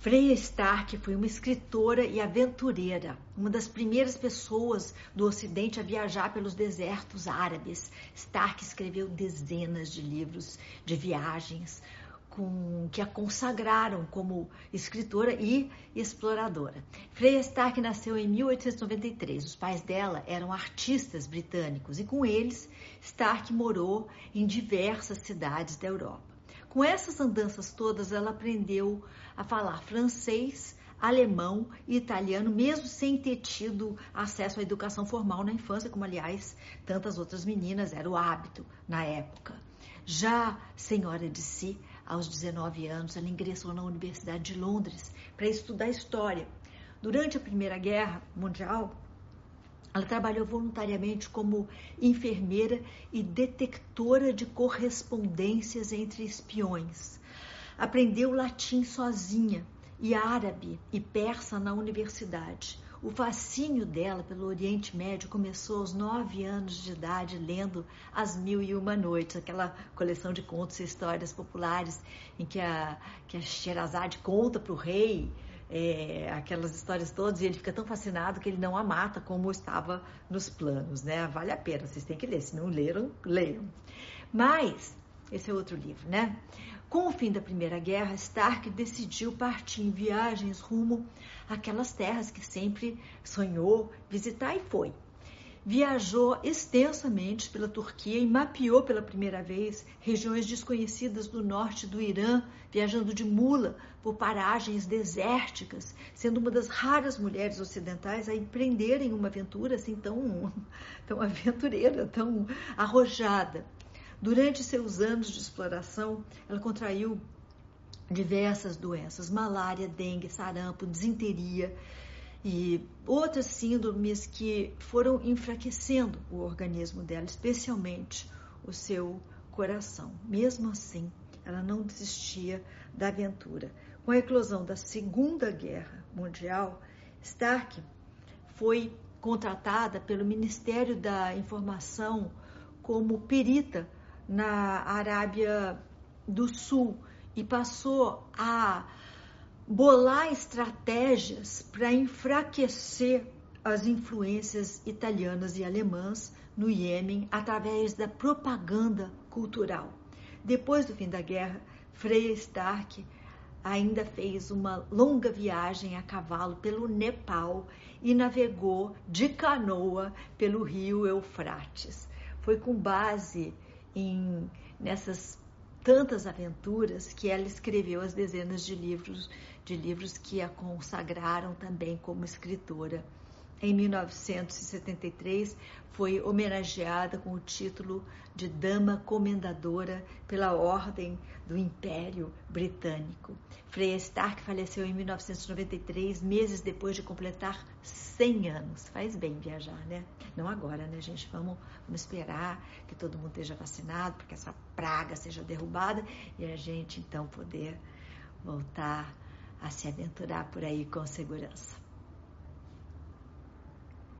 Freya Stark foi uma escritora e aventureira, uma das primeiras pessoas do Ocidente a viajar pelos desertos árabes. Stark escreveu dezenas de livros de viagens com, que a consagraram como escritora e exploradora. Freya Stark nasceu em 1893. Os pais dela eram artistas britânicos e com eles Stark morou em diversas cidades da Europa. Com essas andanças todas, ela aprendeu a falar francês, alemão e italiano, mesmo sem ter tido acesso à educação formal na infância, como aliás tantas outras meninas era o hábito na época. Já senhora de si, aos 19 anos, ela ingressou na Universidade de Londres para estudar história. Durante a Primeira Guerra Mundial, ela trabalhou voluntariamente como enfermeira e detectora de correspondências entre espiões. Aprendeu latim sozinha e árabe e persa na universidade. O fascínio dela pelo Oriente Médio começou aos nove anos de idade, lendo As Mil e Uma Noites, aquela coleção de contos e histórias populares em que a, que a Sherazade conta para o rei é, aquelas histórias todas e ele fica tão fascinado que ele não a mata como estava nos planos, né? Vale a pena, vocês têm que ler, se não leram, leiam. Mas, esse é outro livro, né? Com o fim da Primeira Guerra, Stark decidiu partir em viagens rumo àquelas terras que sempre sonhou visitar e foi viajou extensamente pela Turquia e mapeou pela primeira vez regiões desconhecidas do norte do Irã, viajando de mula por paragens desérticas, sendo uma das raras mulheres ocidentais a empreenderem uma aventura assim tão, tão aventureira, tão arrojada. Durante seus anos de exploração, ela contraiu diversas doenças: malária, dengue, sarampo, desinteria e outras síndromes que foram enfraquecendo o organismo dela, especialmente o seu coração. Mesmo assim, ela não desistia da aventura. Com a eclosão da Segunda Guerra Mundial, Stark foi contratada pelo Ministério da Informação como perita na Arábia do Sul e passou a bolar estratégias para enfraquecer as influências italianas e alemãs no Iêmen através da propaganda cultural. Depois do fim da guerra, Freya Stark ainda fez uma longa viagem a cavalo pelo Nepal e navegou de canoa pelo rio Eufrates. Foi com base em nessas tantas aventuras que ela escreveu as dezenas de livros de livros que a consagraram também como escritora. Em 1973, foi homenageada com o título de Dama Comendadora pela Ordem do Império Britânico. Freya Stark faleceu em 1993, meses depois de completar 100 anos. Faz bem viajar, né? Não agora, né, gente? Vamos, vamos esperar que todo mundo esteja vacinado, porque essa praga seja derrubada e a gente então poder voltar a se aventurar por aí com segurança.